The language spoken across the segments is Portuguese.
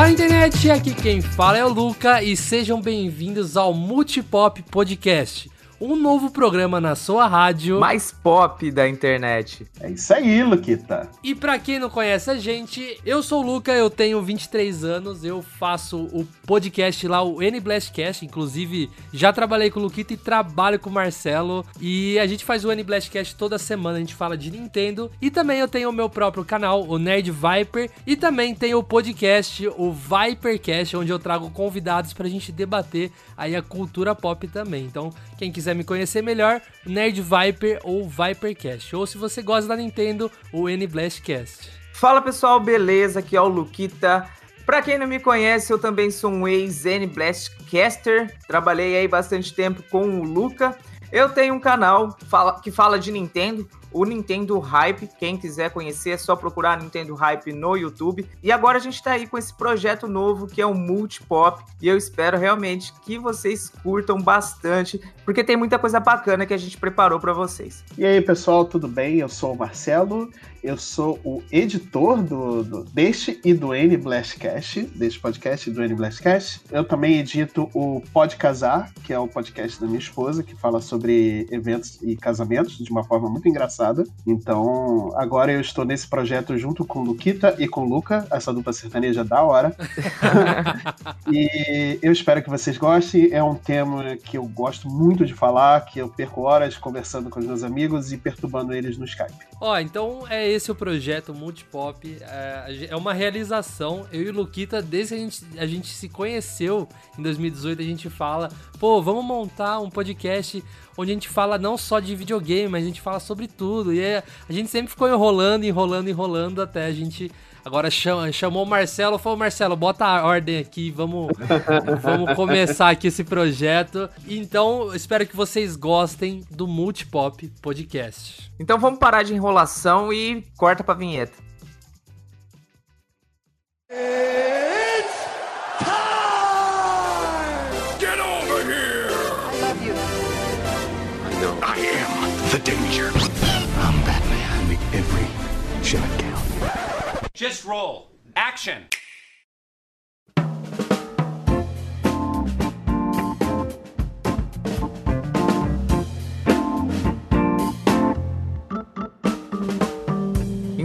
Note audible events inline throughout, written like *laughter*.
Fala internet, aqui quem fala é o Luca e sejam bem-vindos ao Multipop Podcast um novo programa na sua rádio. Mais pop da internet. É isso aí, Luquita. E para quem não conhece a gente, eu sou o Luca, eu tenho 23 anos, eu faço o podcast lá, o N Blastcast, inclusive já trabalhei com o Luquita e trabalho com o Marcelo. E a gente faz o N Blastcast toda semana, a gente fala de Nintendo. E também eu tenho o meu próprio canal, o Nerd Viper. E também tenho o podcast, o Vipercast, onde eu trago convidados pra gente debater aí a cultura pop também. Então, quem quiser me conhecer melhor, Nerd Viper ou Vipercast. Ou se você gosta da Nintendo, o N Blastcast. Fala pessoal, beleza? Aqui é o Luquita. Pra quem não me conhece, eu também sou um ex-N Blastcaster. Trabalhei aí bastante tempo com o Luca. Eu tenho um canal que fala de Nintendo, o Nintendo Hype. Quem quiser conhecer é só procurar Nintendo Hype no YouTube. E agora a gente está aí com esse projeto novo que é o Multipop. E eu espero realmente que vocês curtam bastante, porque tem muita coisa bacana que a gente preparou para vocês. E aí, pessoal, tudo bem? Eu sou o Marcelo eu sou o editor do, do deste e do N Blastcast, deste podcast do N Blastcast. Eu também edito o Pode Casar, que é o podcast da minha esposa, que fala sobre eventos e casamentos de uma forma muito engraçada. Então, agora eu estou nesse projeto junto com Luquita e com Luca, essa dupla sertaneja da hora. *laughs* e eu espero que vocês gostem. É um tema que eu gosto muito de falar, que eu perco horas conversando com os meus amigos e perturbando eles no Skype. Ó, então é esse o projeto Multipop. É, é uma realização. Eu e o Luquita, desde que a gente, a gente se conheceu em 2018, a gente fala, pô, vamos montar um podcast onde a gente fala não só de videogame, mas a gente fala sobre tudo. E é, a gente sempre ficou enrolando, enrolando, enrolando até a gente Agora chamou o Marcelo, falou, Marcelo, bota a ordem aqui, vamos, *laughs* vamos começar aqui esse projeto. Então, espero que vocês gostem do Multipop Podcast. Então vamos parar de enrolação e corta pra vinheta. It's time! Get over here! I love you. I know. I am the danger. I'm Batman. Make every shot. Just roll. Action.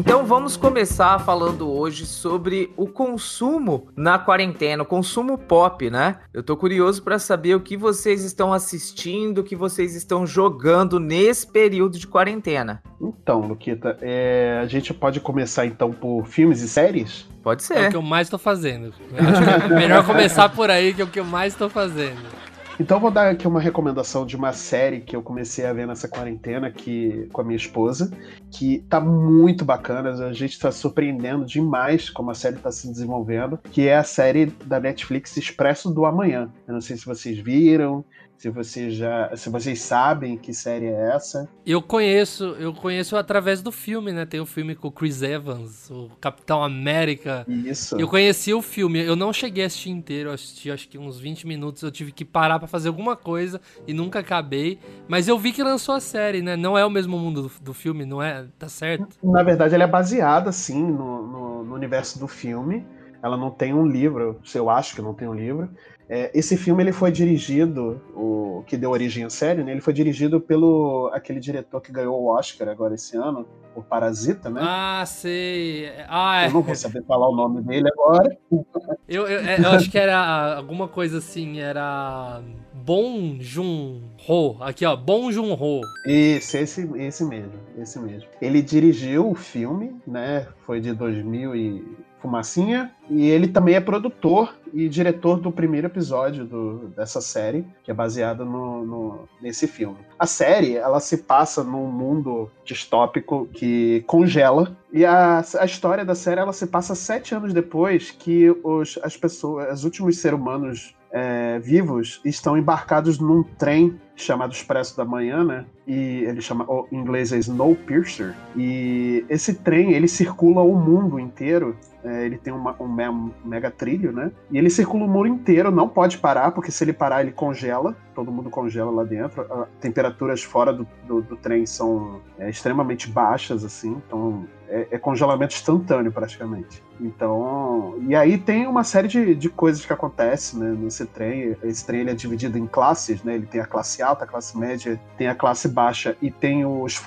Então vamos começar falando hoje sobre o consumo na quarentena, o consumo pop, né? Eu tô curioso para saber o que vocês estão assistindo, o que vocês estão jogando nesse período de quarentena. Então, Luquita, é... a gente pode começar então por filmes e séries? Pode ser. É o que eu mais tô fazendo. Acho que é melhor começar por aí, que é o que eu mais tô fazendo. Então vou dar aqui uma recomendação de uma série que eu comecei a ver nessa quarentena aqui com a minha esposa, que tá muito bacana, a gente tá surpreendendo demais como a série tá se desenvolvendo, que é a série da Netflix Expresso do Amanhã. Eu não sei se vocês viram, se vocês já, se vocês sabem que série é essa. Eu conheço, eu conheço através do filme, né? Tem o filme com o Chris Evans, o Capitão América. Isso. Eu conheci o filme, eu não cheguei a assistir inteiro, eu assisti acho que uns 20 minutos, eu tive que parar para fazer alguma coisa e nunca acabei, mas eu vi que lançou a série, né? Não é o mesmo mundo do, do filme, não é? Tá certo? Na verdade, ela é baseada sim no, no, no universo do filme. Ela não tem um livro, eu acho que não tem um livro. É, esse filme ele foi dirigido, o que deu origem à série, né? Ele foi dirigido pelo aquele diretor que ganhou o Oscar agora esse ano, o Parasita, né? Ah, sei. Ah, é. Eu não vou saber falar o nome dele agora. *laughs* Eu, eu, é, eu acho que era alguma coisa assim, era Bong Joon-ho. Aqui, ó, Bong Joon-ho. Isso, esse, esse mesmo, esse mesmo. Ele dirigiu o filme, né? Foi de 2000 e Fumacinha, e ele também é produtor e diretor do primeiro episódio do, dessa série, que é baseada no, no, nesse filme. A série, ela se passa num mundo distópico que congela, e a, a história da série, ela se passa sete anos depois que os, as pessoas, os últimos seres humanos é, vivos estão embarcados num trem chamado Expresso da Manhã, né? E ele chama, em inglês é Snowpiercer. E esse trem, ele circula o mundo inteiro. É, ele tem uma, um, me um mega trilho, né? E ele circula o mundo inteiro, não pode parar, porque se ele parar, ele congela. Todo mundo congela lá dentro. As temperaturas fora do, do, do trem são é, extremamente baixas, assim. Então, é, é, congelamento instantâneo praticamente. Então, e aí tem uma série de, de coisas que acontecem né, nesse trem. Esse trem ele é dividido em classes, né? Ele tem a classe alta, a classe média, tem a classe baixa e tem os *laughs*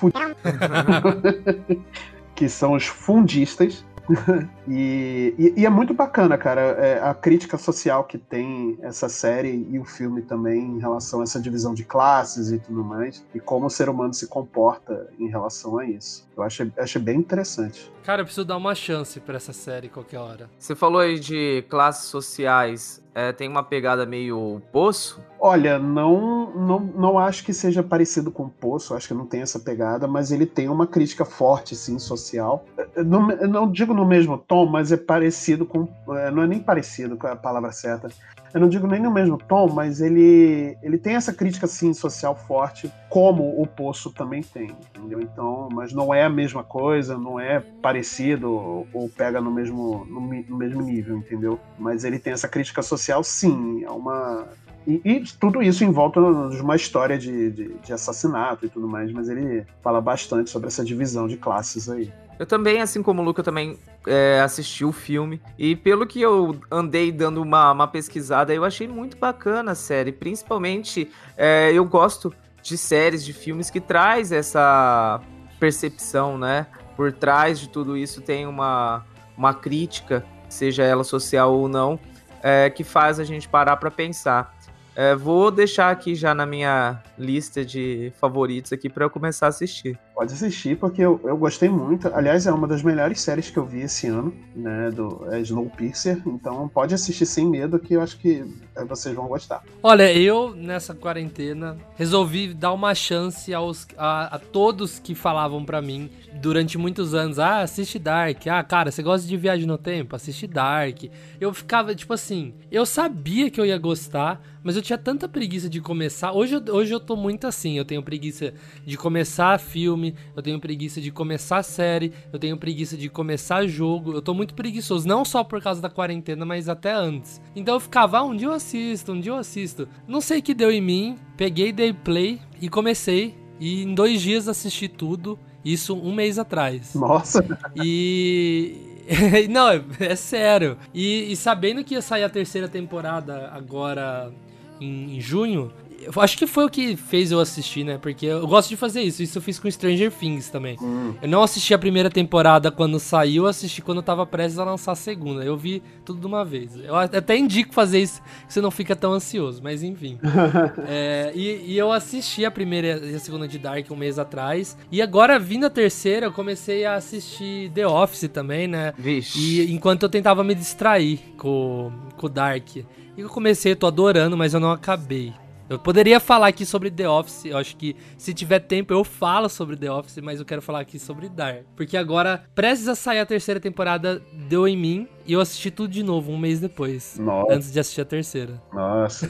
que são os fundistas, *laughs* e, e, e, é muito bacana, cara, é, a crítica social que tem essa série e o filme também em relação a essa divisão de classes e tudo mais, e como o ser humano se comporta em relação a isso. Eu achei, achei bem interessante. Cara, eu preciso dar uma chance para essa série qualquer hora. Você falou aí de classes sociais é, tem uma pegada meio poço? Olha, não, não, não acho que seja parecido com Poço, acho que não tem essa pegada, mas ele tem uma crítica forte, sim, social. Não, não digo no mesmo tom, mas é parecido com. É, não é nem parecido com a palavra certa eu não digo nem no mesmo tom, mas ele, ele tem essa crítica sim social forte, como o Poço também tem, entendeu? Então, mas não é a mesma coisa, não é parecido ou pega no mesmo, no, no mesmo nível, entendeu? Mas ele tem essa crítica social sim, é uma e, e, tudo isso em volta de uma história de, de, de, assassinato e tudo mais, mas ele fala bastante sobre essa divisão de classes aí. Eu também, assim como o Luca, também é, assisti o filme. E pelo que eu andei dando uma, uma pesquisada, eu achei muito bacana a série. Principalmente, é, eu gosto de séries, de filmes que traz essa percepção, né? Por trás de tudo isso tem uma, uma crítica, seja ela social ou não, é, que faz a gente parar para pensar. É, vou deixar aqui já na minha lista de favoritos aqui para eu começar a assistir. Pode assistir, porque eu, eu gostei muito. Aliás, é uma das melhores séries que eu vi esse ano, né? Do é Snowpiercer. Então pode assistir sem medo, que eu acho que é, vocês vão gostar. Olha, eu, nessa quarentena, resolvi dar uma chance aos, a, a todos que falavam para mim durante muitos anos: ah, assiste Dark. Ah, cara, você gosta de viagem no tempo? Assiste Dark. Eu ficava, tipo assim, eu sabia que eu ia gostar, mas eu tinha tanta preguiça de começar. Hoje, hoje eu tô muito assim, eu tenho preguiça de começar filme eu tenho preguiça de começar série, eu tenho preguiça de começar jogo. Eu tô muito preguiçoso, não só por causa da quarentena, mas até antes. Então eu ficava, ah, um dia eu assisto, um dia eu assisto. Não sei o que deu em mim, peguei, dei play e comecei. E em dois dias assisti tudo. Isso um mês atrás. Nossa! E. *laughs* Não, é, é sério. E, e, sabendo que ia sair a terceira temporada agora em, em junho, eu acho que foi o que fez eu assistir, né? Porque eu gosto de fazer isso. Isso eu fiz com Stranger Things também. Hum. Eu não assisti a primeira temporada quando saiu, eu assisti quando eu tava prestes a lançar a segunda. Eu vi tudo de uma vez. Eu até indico fazer isso, que você não fica tão ansioso, mas enfim. *laughs* é, e, e, eu assisti a primeira e a segunda de Dark um mês atrás. E agora, vindo a terceira, eu comecei a assistir The Office também, né? Vixe. E enquanto eu tentava me distrair com, com o Dark. E eu comecei, eu tô adorando, mas eu não acabei. Eu poderia falar aqui sobre The Office, eu acho que se tiver tempo eu falo sobre The Office, mas eu quero falar aqui sobre Dark. Porque agora, precisa sair a terceira temporada, deu em mim, e eu assisti tudo de novo, um mês depois. Nossa. Antes de assistir a terceira. Nossa.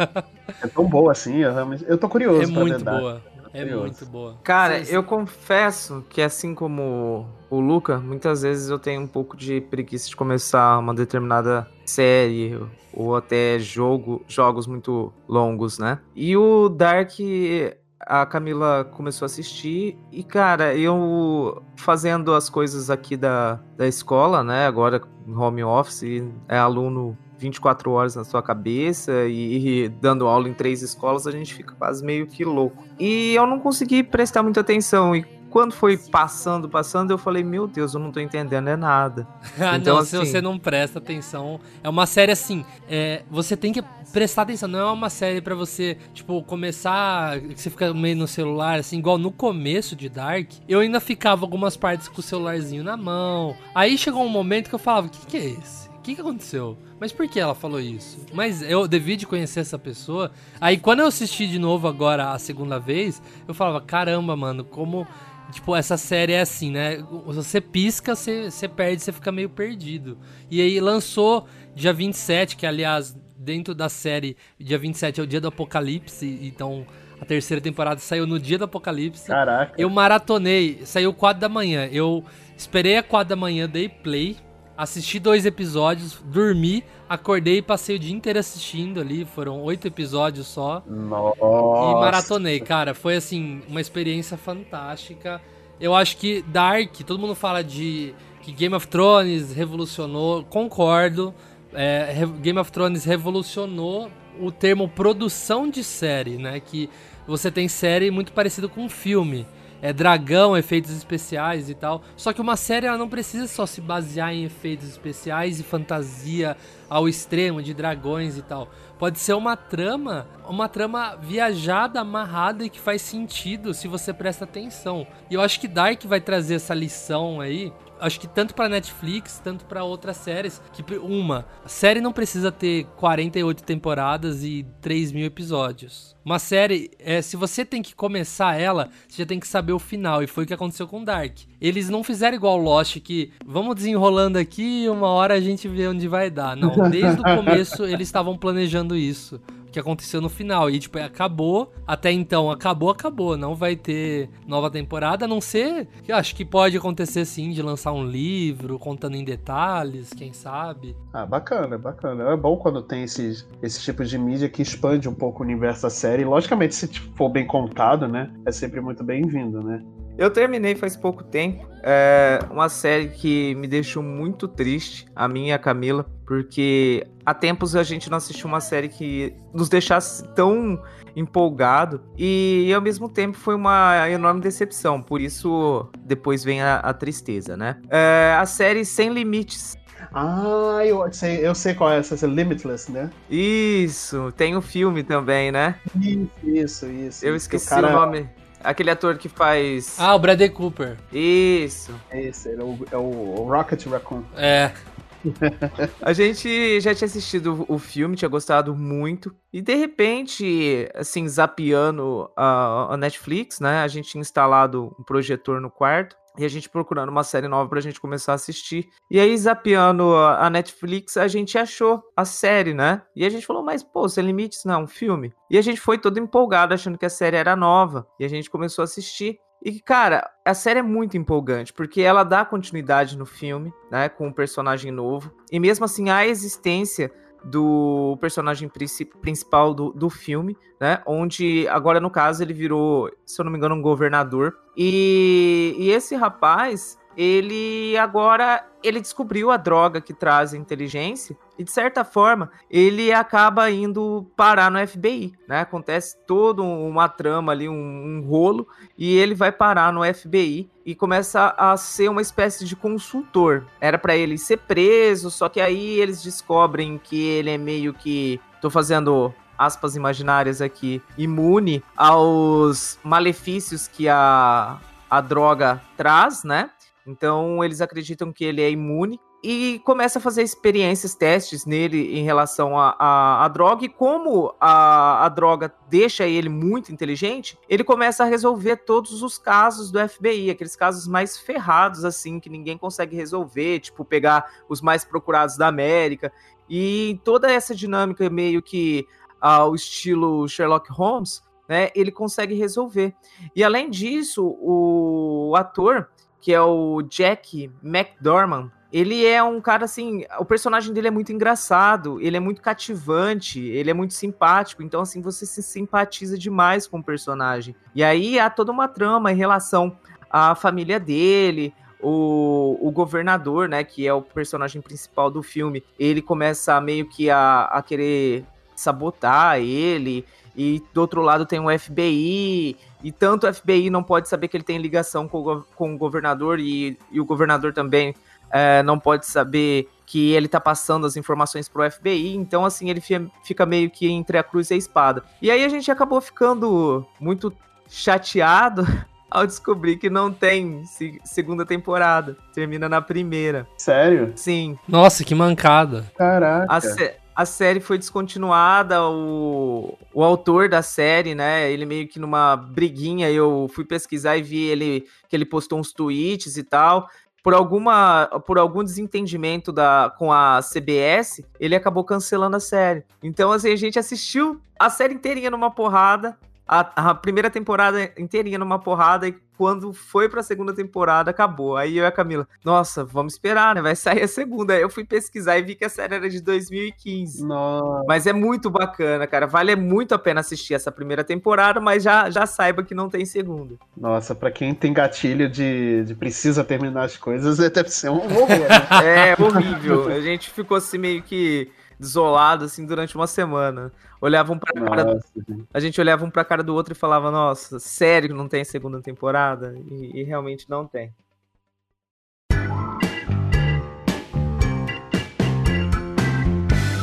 *laughs* é tão boa assim, eu, realmente, eu tô curioso é muito boa. É muito boa. Cara, Vocês... eu confesso que assim como o Luca, muitas vezes eu tenho um pouco de preguiça de começar uma determinada série ou até jogo, jogos muito longos, né? E o Dark a Camila começou a assistir e, cara, eu fazendo as coisas aqui da, da escola, né? Agora home office, é aluno 24 horas na sua cabeça e, e, dando aula em três escolas, a gente fica quase meio que louco. E eu não consegui prestar muita atenção. E quando foi passando, passando, eu falei, meu Deus, eu não tô entendendo é nada. *laughs* ah, então, não, assim... se você não presta atenção. É uma série assim, é, você tem que prestar atenção, não é uma série para você, tipo, começar, você fica meio no celular, assim, igual no começo de Dark, eu ainda ficava algumas partes com o celularzinho na mão. Aí chegou um momento que eu falava, o que, que é esse? O que, que aconteceu? Mas por que ela falou isso? Mas eu devia de conhecer essa pessoa. Aí quando eu assisti de novo agora a segunda vez, eu falava, caramba, mano, como Tipo, essa série é assim, né? Você pisca, você, você perde, você fica meio perdido. E aí lançou dia 27, que aliás, dentro da série, dia 27 é o dia do apocalipse, então A terceira temporada saiu no dia do apocalipse. Caraca. Eu maratonei, saiu 4 da manhã. Eu esperei a 4 da manhã, dei play, assisti dois episódios, dormi, acordei e passei o dia inteiro assistindo ali. Foram oito episódios só. Nossa. E maratonei, cara. Foi assim, uma experiência fantástica. Eu acho que Dark, todo mundo fala de que Game of Thrones revolucionou, concordo. É, Game of Thrones revolucionou o termo produção de série, né? Que você tem série muito parecido com um filme. É dragão, efeitos especiais e tal. Só que uma série ela não precisa só se basear em efeitos especiais e fantasia ao extremo de dragões e tal. Pode ser uma trama, uma trama viajada, amarrada e que faz sentido se você presta atenção. E eu acho que Dark vai trazer essa lição aí. Acho que tanto pra Netflix, tanto pra outras séries. Que uma, a série não precisa ter 48 temporadas e 3 mil episódios. Uma série, é, se você tem que começar ela, você já tem que saber o final. E foi o que aconteceu com Dark. Eles não fizeram igual Lost, que vamos desenrolando aqui e uma hora a gente vê onde vai dar. Não, desde o começo eles estavam planejando isso. Que aconteceu no final. E, tipo, acabou. Até então, acabou, acabou. Não vai ter nova temporada, a não ser. que eu acho que pode acontecer sim de lançar um livro contando em detalhes, quem sabe. Ah, bacana, bacana. É bom quando tem esses, esse tipo de mídia que expande um pouco o universo da série. E, logicamente, se for bem contado, né? É sempre muito bem-vindo, né? Eu terminei faz pouco tempo. É uma série que me deixou muito triste, a minha e a Camila, porque há tempos a gente não assistiu uma série que nos deixasse tão empolgado e ao mesmo tempo foi uma enorme decepção. Por isso depois vem a, a tristeza, né? É, a série Sem Limites. Ah, eu sei, eu sei qual é essa, essa Limitless, né? Isso, tem o filme também, né? Isso, isso, isso. Eu Que esqueci cara- o nome. Aquele ator que faz. Ah, o Bradley Cooper. Isso. É esse, é o, é o Rocket Raccoon. É. A gente já tinha assistido o filme, tinha gostado muito. E de repente, assim, zapeando a, a Netflix, né? A gente tinha instalado um projetor no quarto. E a gente procurando uma série nova pra gente começar a assistir. E aí, zapeando a Netflix, a gente achou a série, né? E a gente falou, mas, pô, Sem Limites não é um filme? E a gente foi todo empolgado, achando que a série era nova. E a gente começou a assistir. E, cara, a série é muito empolgante, porque ela dá continuidade no filme, né? Com um personagem novo. E mesmo assim, a existência do personagem princi- principal do, do filme, né? Onde, agora no caso, ele virou, se eu não me engano, um governador. E, e esse rapaz, ele agora ele descobriu a droga que traz a inteligência e de certa forma ele acaba indo parar no FBI, né? Acontece toda uma trama ali, um, um rolo e ele vai parar no FBI e começa a ser uma espécie de consultor. Era para ele ser preso, só que aí eles descobrem que ele é meio que tô fazendo aspas imaginárias aqui, imune aos malefícios que a a droga traz, né? Então eles acreditam que ele é imune e começa a fazer experiências, testes nele em relação à droga. E como a, a droga deixa ele muito inteligente, ele começa a resolver todos os casos do FBI, aqueles casos mais ferrados, assim, que ninguém consegue resolver, tipo pegar os mais procurados da América. E toda essa dinâmica meio que ao estilo Sherlock Holmes, né, ele consegue resolver. E além disso, o ator que é o Jack McDormand, ele é um cara assim, o personagem dele é muito engraçado, ele é muito cativante, ele é muito simpático, então assim, você se simpatiza demais com o personagem. E aí há toda uma trama em relação à família dele, o, o governador, né, que é o personagem principal do filme, ele começa meio que a, a querer sabotar ele, e do outro lado tem o FBI, e tanto o FBI não pode saber que ele tem ligação com o, com o governador, e, e o governador também é, não pode saber que ele tá passando as informações pro FBI, então assim, ele fica meio que entre a cruz e a espada. E aí a gente acabou ficando muito chateado *laughs* ao descobrir que não tem segunda temporada. Termina na primeira. Sério? Sim. Nossa, que mancada. Caraca. A, a série foi descontinuada, o, o autor da série, né, ele meio que numa briguinha, eu fui pesquisar e vi ele que ele postou uns tweets e tal. Por, alguma, por algum desentendimento da, com a CBS, ele acabou cancelando a série. Então, assim, a gente assistiu a série inteirinha numa porrada, a, a, primeira temporada inteirinha numa porrada e quando foi pra segunda temporada acabou. Aí eu e a Camila, nossa, vamos esperar, né? Vai sair a segunda. Aí eu fui pesquisar e vi que a série era de 2015. Nossa. Mas é muito bacana, cara. Vale muito a pena assistir essa primeira temporada, mas já, já saiba que não tem segunda. Nossa, pra quem tem gatilho de, de precisa terminar as coisas, *laughs* deve ser um horror, né? é horrível. A gente ficou assim meio que desolado assim durante uma semana. Olhavam para cara, a gente olhava um para cara do outro e falava: "Nossa, sério que não tem segunda temporada?" E, e realmente não tem.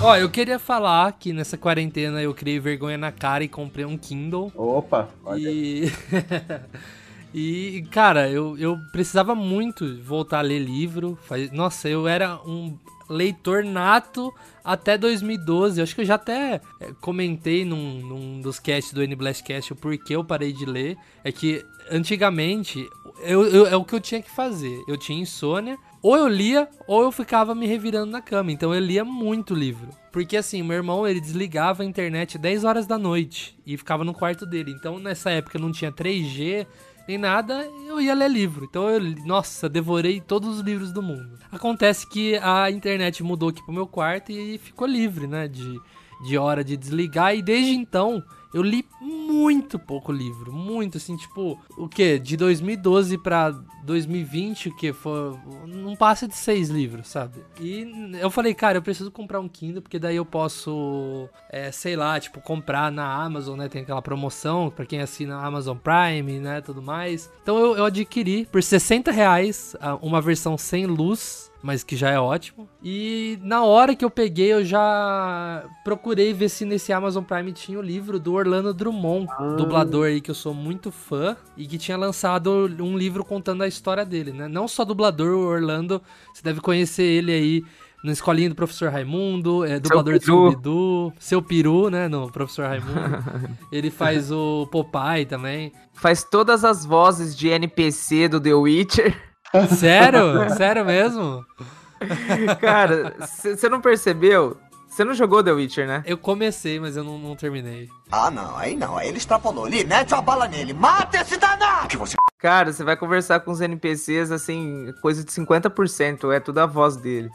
Ó, eu queria falar que nessa quarentena eu criei vergonha na cara e comprei um Kindle. Opa! Olha. E *laughs* E, cara, eu, eu precisava muito voltar a ler livro. Nossa, eu era um leitor nato até 2012. Acho que eu já até é, comentei num, num dos casts do N-Blastcast o porquê eu parei de ler. É que antigamente eu, eu, é o que eu tinha que fazer. Eu tinha insônia, ou eu lia ou eu ficava me revirando na cama. Então eu lia muito livro. Porque assim, meu irmão ele desligava a internet 10 horas da noite e ficava no quarto dele. Então nessa época não tinha 3G nem nada, eu ia ler livro. Então eu, nossa, devorei todos os livros do mundo. Acontece que a internet mudou aqui pro meu quarto e ficou livre, né, de, de hora de desligar. E desde então eu li muito pouco livro, muito assim, tipo, o que? De 2012 para 2020, o que? Foi, não passa de seis livros, sabe? E eu falei, cara, eu preciso comprar um Kindle, porque daí eu posso, é, sei lá, tipo, comprar na Amazon, né? Tem aquela promoção para quem assina Amazon Prime, né? Tudo mais. Então eu, eu adquiri por 60 reais uma versão sem luz mas que já é ótimo. E na hora que eu peguei, eu já procurei ver se nesse Amazon Prime tinha o livro do Orlando Drummond, ah. dublador aí que eu sou muito fã e que tinha lançado um livro contando a história dele, né? Não só dublador, o Orlando, você deve conhecer ele aí na escolinha do professor Raimundo, é dublador de Scooby-Doo, seu peru, né, no professor Raimundo. *laughs* ele faz o Popeye também. Faz todas as vozes de NPC do The Witcher. *laughs* Sério? Sério mesmo? *laughs* Cara, você não percebeu? Você não jogou The Witcher, né? Eu comecei, mas eu não, não, terminei. Ah, não, aí não. Aí ele extrapolou ali, mete a bala nele, mata esse danado! Que você... Cara, você vai conversar com os NPCs, assim, coisa de 50%, é tudo a voz dele.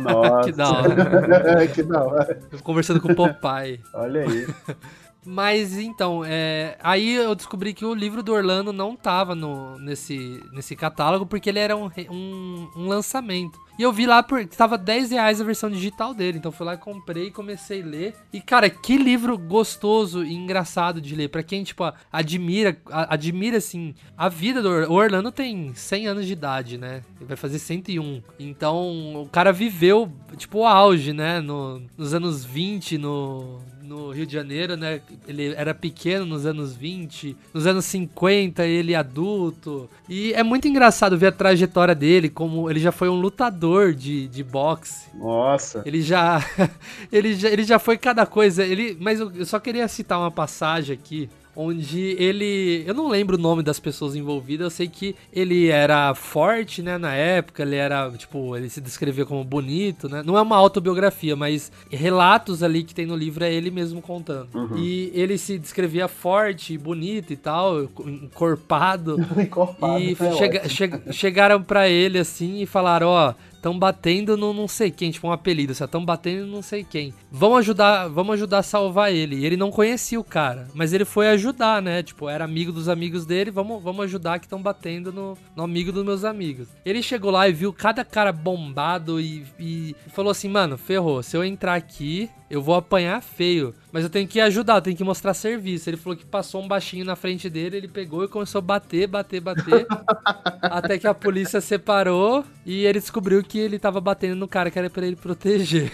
Nossa. *laughs* que da hora. *laughs* que da hora. Conversando com o Popeye. Olha aí. *laughs* Mas então, é, aí eu descobri que o livro do Orlando não tava no, nesse, nesse catálogo porque ele era um, um, um lançamento. E eu vi lá por. Tava 10 reais a versão digital dele. Então fui lá comprei e comecei a ler. E, cara, que livro gostoso e engraçado de ler. Pra quem, tipo, admira, admira, assim, a vida do Orlando. O Orlando tem 100 anos de idade, né? Ele vai fazer 101. Então, o cara viveu, tipo, o auge, né? No, nos anos 20, no, no Rio de Janeiro, né? Ele era pequeno nos anos 20, nos anos 50 ele adulto. E é muito engraçado ver a trajetória dele, como ele já foi um lutador de, de boxe. Nossa. Ele já, *laughs* ele já ele já foi cada coisa. Ele, mas eu, eu só queria citar uma passagem aqui onde ele. Eu não lembro o nome das pessoas envolvidas, eu sei que ele era forte, né, na época, ele era, tipo, ele se descrevia como bonito, né? Não é uma autobiografia, mas relatos ali que tem no livro é ele mesmo contando. Uhum. E ele se descrevia forte, bonito e tal, encorpado. *laughs* encorpado e é chega, che chegaram para ele assim e falaram: Ó, oh, Estão batendo no não sei quem, tipo um apelido, estão batendo no não sei quem. Vão ajudar, vamos ajudar a salvar ele. E ele não conhecia o cara, mas ele foi ajudar, né? Tipo, era amigo dos amigos dele, vamos, vamos ajudar que estão batendo no, no, amigo dos meus amigos. Ele chegou lá e viu cada cara bombado e, e falou assim, mano, ferrou, se eu entrar aqui, eu vou apanhar feio. Mas eu tenho que ajudar, eu tenho que mostrar serviço. Ele falou que passou um baixinho na frente dele, ele pegou e começou a bater, bater, bater. *laughs* até que a polícia separou e ele descobriu que ele tava batendo no cara que era pra ele proteger.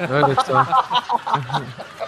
Olha só. *laughs*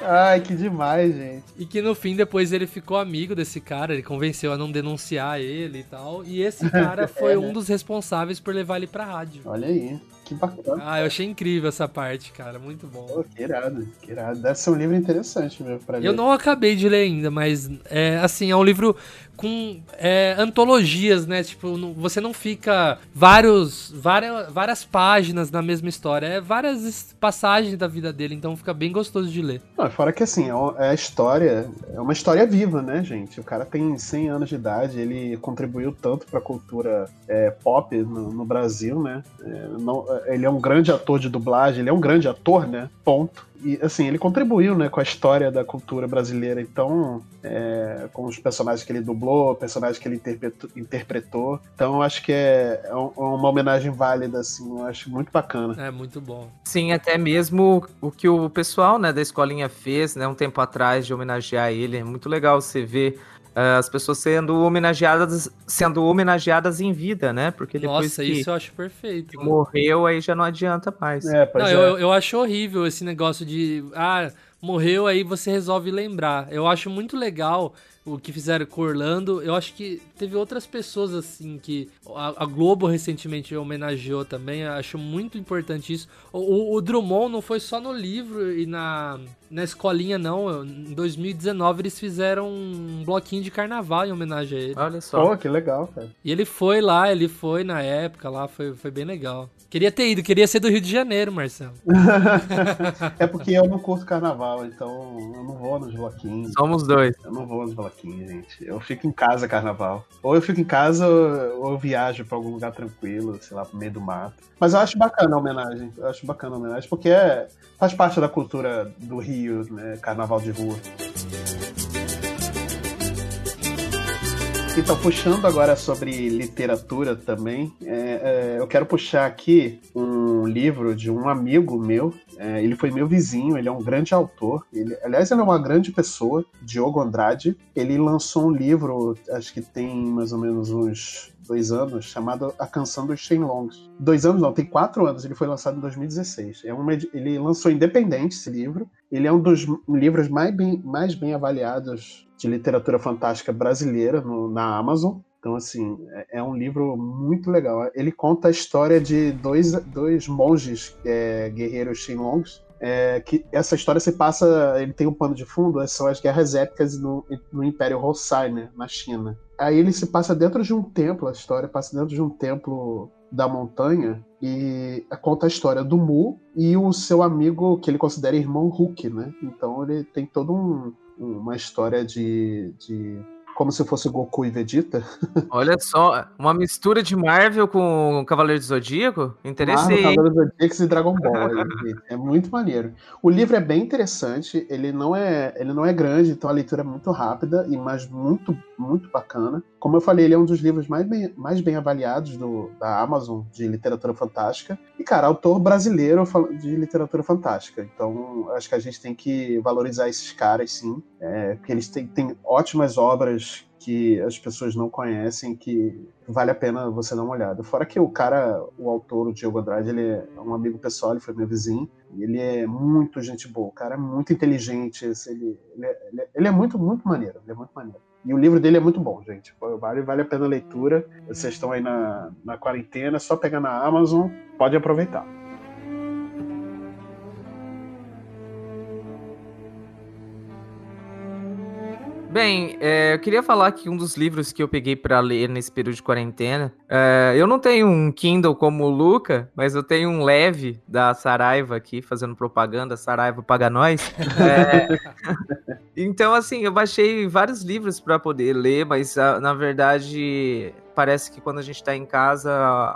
Ai, que demais, gente. E que no fim, depois ele ficou amigo desse cara, ele convenceu a não denunciar ele e tal. E esse *laughs* cara foi é, né? um dos responsáveis por levar ele pra rádio. Olha aí. Que bacana. Ah, eu achei incrível essa parte, cara. Muito bom. Pô, que irado, que irado. Deve ser um livro interessante mesmo pra ler. Eu não acabei de ler ainda, mas é assim, é um livro com é, antologias, né? Tipo, você não fica vários, várias, várias páginas na mesma história. É várias passagens da vida dele, então fica bem gostoso de ler. Ah, fora que assim, é a história, é uma história viva, né, gente? O cara tem 100 anos de idade, ele contribuiu tanto para a cultura é, pop no, no, Brasil, né? É, não, ele é um grande ator de dublagem, ele é um grande ator, né? Ponto. E assim, ele contribuiu né, com a história da cultura brasileira. Então, é, com os personagens que ele dublou, personagens que ele interpretou. Então, acho que é, é, é uma homenagem válida, assim, eu acho muito bacana. É muito bom. Sim, até mesmo o que o pessoal né, da escolinha fez né, um tempo atrás de homenagear ele. É muito legal você ver as pessoas sendo homenageadas, sendo homenageadas em vida, né? Porque depois Nossa, que isso eu acho perfeito. Morreu, aí já não adianta mais. É, não, é. Eu, eu acho horrível esse negócio de. Ah, morreu, aí você resolve lembrar. Eu acho muito legal o que fizeram com Orlando. Eu acho que teve outras pessoas assim que a, a Globo recentemente homenageou também. Eu acho muito importante isso. O, o, Drummond não foi só no livro e na, na escolinha, não. Em 2019 eles fizeram um bloquinho de carnaval em homenagem a ele. Olha só. Oh, que legal, cara. E ele foi lá, ele foi na época lá, foi, foi bem legal. Queria ter ido, queria ser do Rio de Janeiro, Marcelo. *laughs* é porque eu não curto carnaval, então eu não vou nos bloquinhos. Somos dois. Eu não vou nos bloquinhos, gente. Eu fico em casa carnaval. Ou eu fico em casa ou eu viajo pra algum lugar tranquilo, sei lá, pro meio do mato. Mas eu acho bacana a homenagem. Eu acho bacana a homenagem, porque é, faz parte da cultura do Rio, né? Carnaval de rua. Então, puxando agora sobre literatura também, é, é, eu quero puxar aqui um livro de um amigo meu. É, ele foi meu vizinho, ele é um grande autor. Ele, aliás, ele é uma grande pessoa, Diogo Andrade. Ele lançou um livro, acho que tem mais ou menos uns dois anos, chamado A Canção dos Shenlongs. Dois anos não, tem quatro anos, ele foi lançado em 2016. É uma, ele lançou independente esse livro. Ele é um dos livros mais bem, mais bem avaliados de literatura fantástica brasileira no, na Amazon. Então, assim, é, é, um livro muito legal. Ele conta a história de dois, dois monges é, guerreiros Shenlongs. É, que essa história se passa, ele tem um pano de fundo, são as guerras épicas no, no Império Hosai, né, na China. Aí ele se passa dentro de um templo, a história passa dentro de um templo da montanha e conta a história do Mu e o seu amigo que ele considera irmão Hulk, né? Então ele tem todo um, uma história de, de como se fosse Goku e Vegeta. *laughs* Olha só, uma mistura de Marvel com Cavaleiro do Zodíaco? Interessei. Marvel, Cavaleiro do Zodíaco e Dragon Ball. é muito maneiro. O livro é bem interessante, ele não é, ele não é grande, então a leitura é muito rápida, e mas muito, muito bacana. Como eu falei, ele é um dos livros mais bem, mais bem avaliados do, da Amazon de literatura fantástica. E, cara, autor brasileiro de literatura fantástica. Então, acho que a gente tem que valorizar esses caras, sim. É, porque eles têm, têm ótimas obras que as pessoas não conhecem, que vale a pena você dar uma olhada. Fora que o cara, o autor, o Diego Andrade, ele é um amigo pessoal, ele foi meu vizinho, ele é muito gente boa, o cara é muito inteligente, ele, ele, é, ele é muito, muito maneiro, ele é muito maneiro. E o livro dele é muito bom, gente. Vale, vale a pena a leitura. Vocês estão aí na, na quarentena, só pegar na Amazon, pode aproveitar. Bem, é, eu queria falar que um dos livros que eu peguei para ler nesse período de quarentena, é, eu não tenho um Kindle como o Luca, mas eu tenho um leve da Saraiva aqui, fazendo propaganda, Saraiva paga nós. É, *laughs* então, assim, eu baixei vários livros para poder ler, mas ah, na verdade parece que quando a gente está em casa,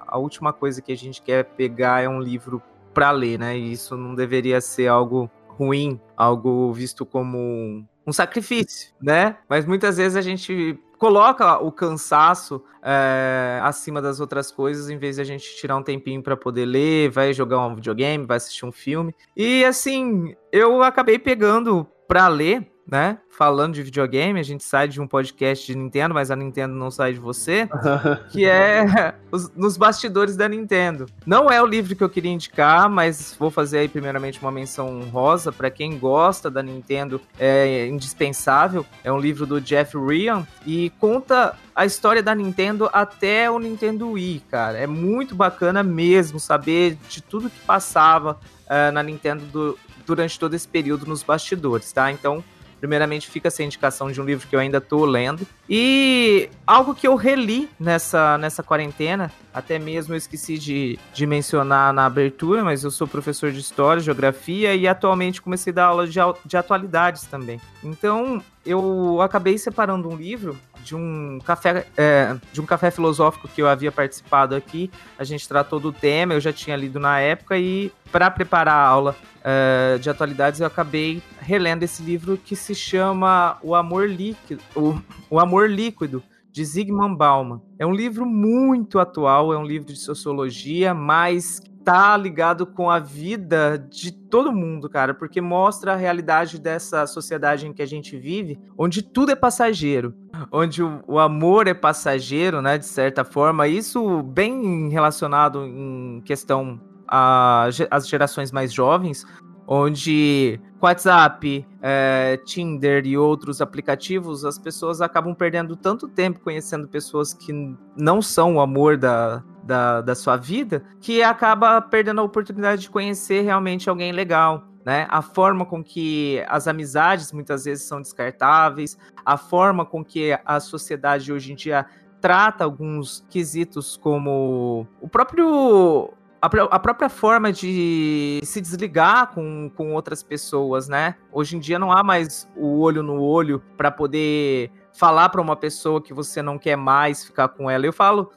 a última coisa que a gente quer pegar é um livro para ler, né? E isso não deveria ser algo ruim, algo visto como um sacrifício, né? Mas muitas vezes a gente coloca o cansaço é, acima das outras coisas, em vez de a gente tirar um tempinho para poder ler, vai jogar um videogame, vai assistir um filme. E assim, eu acabei pegando para ler né? Falando de videogame, a gente sai de um podcast de Nintendo, mas a Nintendo não sai de você, *laughs* que é *laughs* os, nos bastidores da Nintendo. Não é o livro que eu queria indicar, mas vou fazer aí primeiramente uma menção rosa para quem gosta da Nintendo, é indispensável. É um livro do Jeff Ryan e conta a história da Nintendo até o Nintendo Wii, cara. É muito bacana mesmo saber de tudo que passava uh, na Nintendo do, durante todo esse período nos bastidores, tá? Então, Primeiramente, fica essa indicação de um livro que eu ainda estou lendo. E algo que eu reli nessa, nessa quarentena, até mesmo eu esqueci de, de mencionar na abertura, mas eu sou professor de História, Geografia e atualmente comecei a dar aula de, de atualidades também. Então, eu acabei separando um livro de um café é, de um café filosófico que eu havia participado aqui. A gente tratou do tema, eu já tinha lido na época e para preparar a aula uh, de atualidades, eu acabei relendo esse livro que se chama O Amor Líquido, o, o Amor Líquido, de Zygmunt Bauman. É um livro muito atual, é um livro de sociologia, mas tá ligado com a vida de todo mundo, cara, porque mostra a realidade dessa sociedade em que a gente vive, onde tudo é passageiro, onde o, o amor é passageiro, né, de certa forma, isso bem relacionado em questão as gerações mais jovens, onde WhatsApp, é, Tinder e outros aplicativos, as pessoas acabam perdendo tanto tempo conhecendo pessoas que não são o amor da, da, da sua vida, que acaba perdendo a oportunidade de conhecer realmente alguém legal. Né? A forma com que as amizades muitas vezes são descartáveis, a forma com que a sociedade hoje em dia trata alguns quesitos como o próprio a, própria forma de se desligar com, com outras pessoas, né? Hoje em dia não há mais o olho no olho para poder falar para uma pessoa que você não quer mais ficar com ela. Eu falo,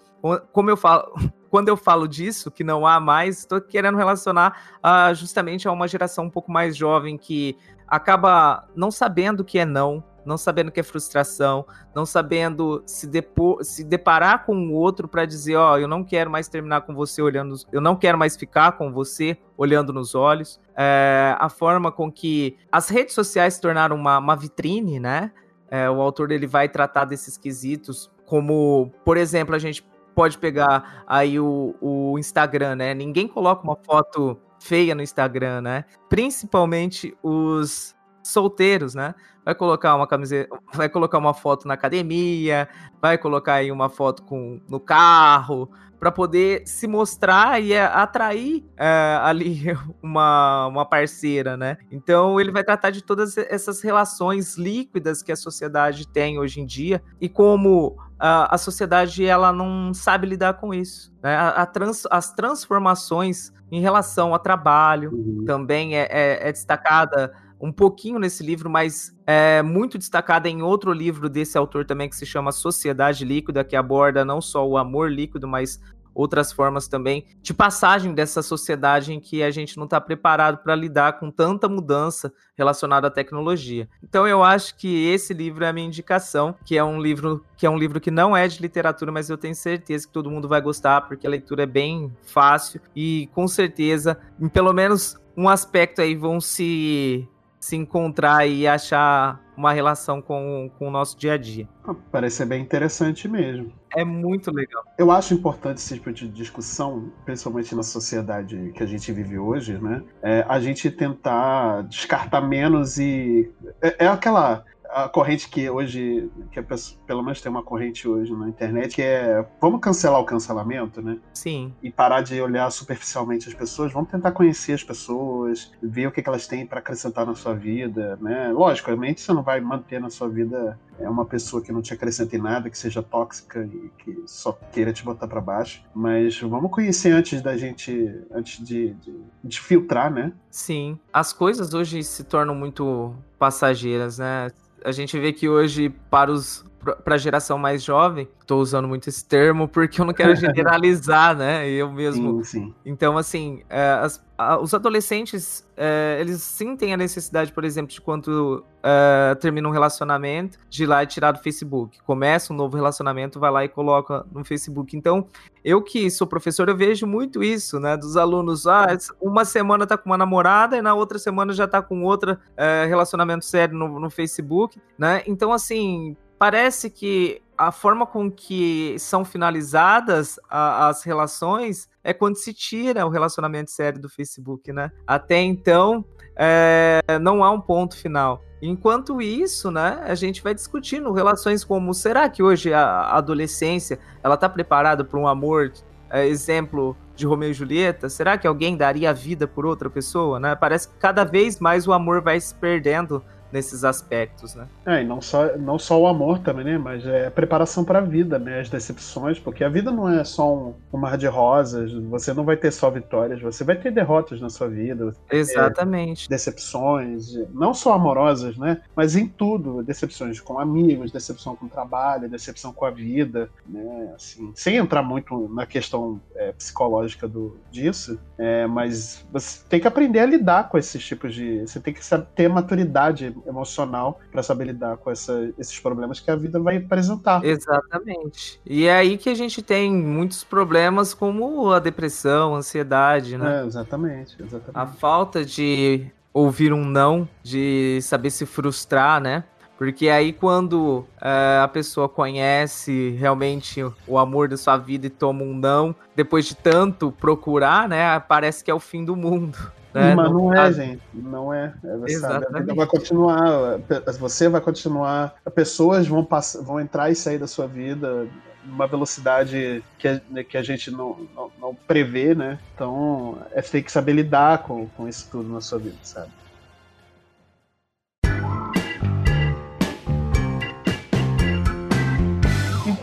como eu falo, *laughs* quando eu falo disso, que não há mais, estou querendo relacionar uh, justamente a uma geração um pouco mais jovem que acaba não sabendo o que é não, não sabendo que é frustração, não sabendo se, depor, se deparar com o outro para dizer, ó, oh, eu não quero mais terminar com você olhando, eu não quero mais ficar com você olhando nos olhos. É, a forma com que as redes sociais se tornaram uma, uma vitrine, né? É, o autor ele vai tratar desses quesitos, como, por exemplo, a gente pode pegar aí o, o Instagram, né? Ninguém coloca uma foto feia no Instagram, né? Principalmente os solteiros, né? Vai colocar uma camiseta, vai colocar uma foto na academia, vai colocar aí uma foto com no carro, para poder se mostrar e atrair é, ali *laughs* uma, uma parceira, né? Então ele vai tratar de todas essas relações líquidas que a sociedade tem hoje em dia e como a, a sociedade ela não sabe lidar com isso. Né? A, a trans, as transformações em relação ao trabalho uhum. também é, é, é destacada um pouquinho nesse livro, mas é muito destacada em outro livro desse autor também que se chama Sociedade Líquida, que aborda não só o amor líquido, mas outras formas também de passagem dessa sociedade em que a gente não está preparado para lidar com tanta mudança relacionada à tecnologia. Então eu acho que esse livro é a minha indicação, que é um livro que é um livro que não é de literatura, mas eu tenho certeza que todo mundo vai gostar porque a leitura é bem fácil e com certeza, em pelo menos um aspecto aí vão se se encontrar e achar uma relação com, com o nosso dia a dia. Ah, parece ser bem interessante mesmo. É muito legal. Eu acho importante esse tipo de discussão, principalmente na sociedade que a gente vive hoje, né? É, a gente tentar descartar menos e. É, é aquela a corrente que hoje, que é, pelo menos tem uma corrente hoje na internet, que é vamos cancelar o cancelamento, né? Sim. E parar de olhar superficialmente as pessoas, vamos tentar conhecer as pessoas, ver o que, que elas têm para acrescentar na sua vida, né? Logicamente, você não vai manter na sua vida é uma pessoa que não te acrescenta em nada, que seja tóxica e que só queira te botar para baixo, mas vamos conhecer antes da gente, antes de, de, de filtrar, né? Sim. As coisas hoje se tornam muito passageiras, né? A gente vê que hoje, para os para a geração mais jovem, estou usando muito esse termo porque eu não quero *laughs* generalizar, né? Eu mesmo. Sim, sim. Então, assim, é, as, a, os adolescentes, é, eles sim têm a necessidade, por exemplo, de quando é, termina um relacionamento, de ir lá e tirar do Facebook. Começa um novo relacionamento, vai lá e coloca no Facebook. Então, eu que sou professor, eu vejo muito isso, né? Dos alunos, ah, uma semana tá com uma namorada e na outra semana já tá com outra é, relacionamento sério no, no Facebook, né? Então, assim, parece que a forma com que são finalizadas a, as relações é quando se tira o relacionamento sério do Facebook, né? Até então, é, não há um ponto final. Enquanto isso, né, a gente vai discutindo relações como será que hoje a adolescência ela está preparada para um amor, é, exemplo de Romeu e Julieta? Será que alguém daria a vida por outra pessoa, né? Parece que cada vez mais o amor vai se perdendo nesses aspectos, né? É, e não só, não só o amor também, né? Mas é a preparação para a vida, né? As decepções, porque a vida não é só um, um, mar de rosas, você não vai ter só vitórias, você vai ter derrotas na sua vida. Exatamente. Decepções, não só amorosas, né? Mas em tudo. Decepções com amigos, decepção com o trabalho, decepção com a vida, né? Assim, sem entrar muito na questão é, psicológica do, disso, é, mas você tem que aprender a lidar com esses tipos de. Você tem que ter maturidade emocional para saber lidar com essa, esses problemas que a vida vai apresentar. Exatamente. E é aí que a gente tem muitos problemas como a depressão, a ansiedade, né? É, exatamente, exatamente. A falta de ouvir um não, de saber se frustrar, né? Porque aí quando é, a pessoa conhece realmente o amor da sua vida e toma um não, depois de tanto procurar, né, parece que é o fim do mundo. Né? Mas não, é, gente. Não é. é sabe, a vida vai continuar. Você vai continuar. Pessoas vão, passar, vão entrar e sair da sua vida numa velocidade que a, né, que a gente não, não, não prevê, né? Então, é tem que saber lidar com, com isso tudo na sua vida, sabe?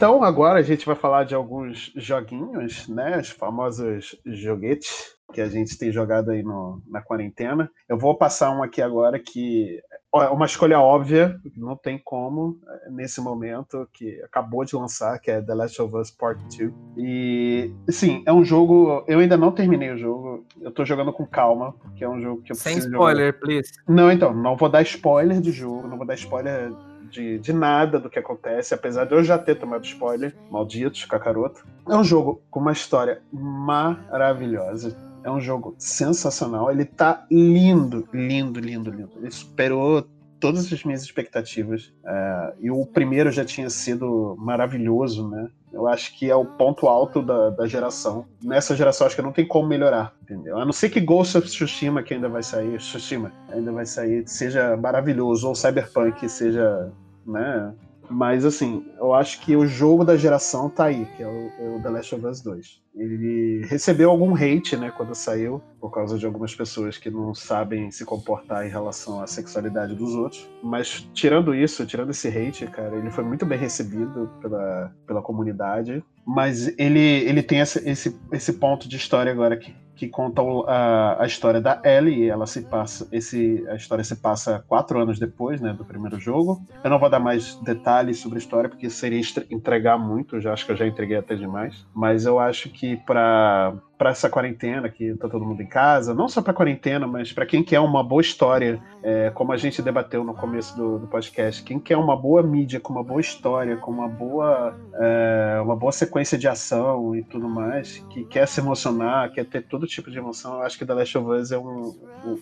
Então, agora a gente vai falar de alguns joguinhos, né? Os famosos joguetes que a gente tem jogado aí no, na quarentena. Eu vou passar um aqui agora que é uma escolha óbvia, não tem como, é, nesse momento, que acabou de lançar, que é The Last of Us Part 2. E, sim, é um jogo. Eu ainda não terminei o jogo, eu tô jogando com calma, porque é um jogo que eu Sem spoiler, jogar. please. Não, então, não vou dar spoiler do jogo, não vou dar spoiler de, de nada do que acontece, apesar de eu já ter tomado spoiler, malditos, cacaroto. É um jogo com uma história maravilhosa. É um jogo sensacional. Ele tá lindo, lindo, lindo, lindo. Ele superou todas as minhas expectativas. É, e o primeiro já tinha sido maravilhoso, né? Eu acho que é o ponto alto da, da geração. Nessa geração, acho que não tem como melhorar, entendeu? A não ser que Ghost of Tsushima, que ainda vai sair, Tsushima, ainda vai sair, seja maravilhoso, ou Cyberpunk seja, né? Mas, assim, eu acho que o jogo da geração tá aí, que é o, é o The Last of Us 2. Ele recebeu algum hate, né, quando saiu, por causa de algumas pessoas que não sabem se comportar em relação à sexualidade dos outros. Mas tirando isso, tirando esse hate, cara, ele foi muito bem recebido pela, pela comunidade. Mas ele, ele tem esse, esse, esse ponto de história agora que, que conta a, a história da Ellie. Ela se passa, esse, a história se passa quatro anos depois, né, do primeiro jogo. Eu não vou dar mais detalhes sobre a história porque seria entregar muito. Já acho que eu já entreguei até demais. Mas eu acho que para para essa quarentena que tá todo mundo em casa, não só para quarentena, mas para quem quer uma boa história, é, como a gente debateu no começo do, do, podcast, quem quer uma boa mídia com uma boa história, com uma boa é, uma boa sequência de ação e tudo mais, que quer se emocionar, quer ter todo tipo de emoção, eu acho que The Last of Us é um,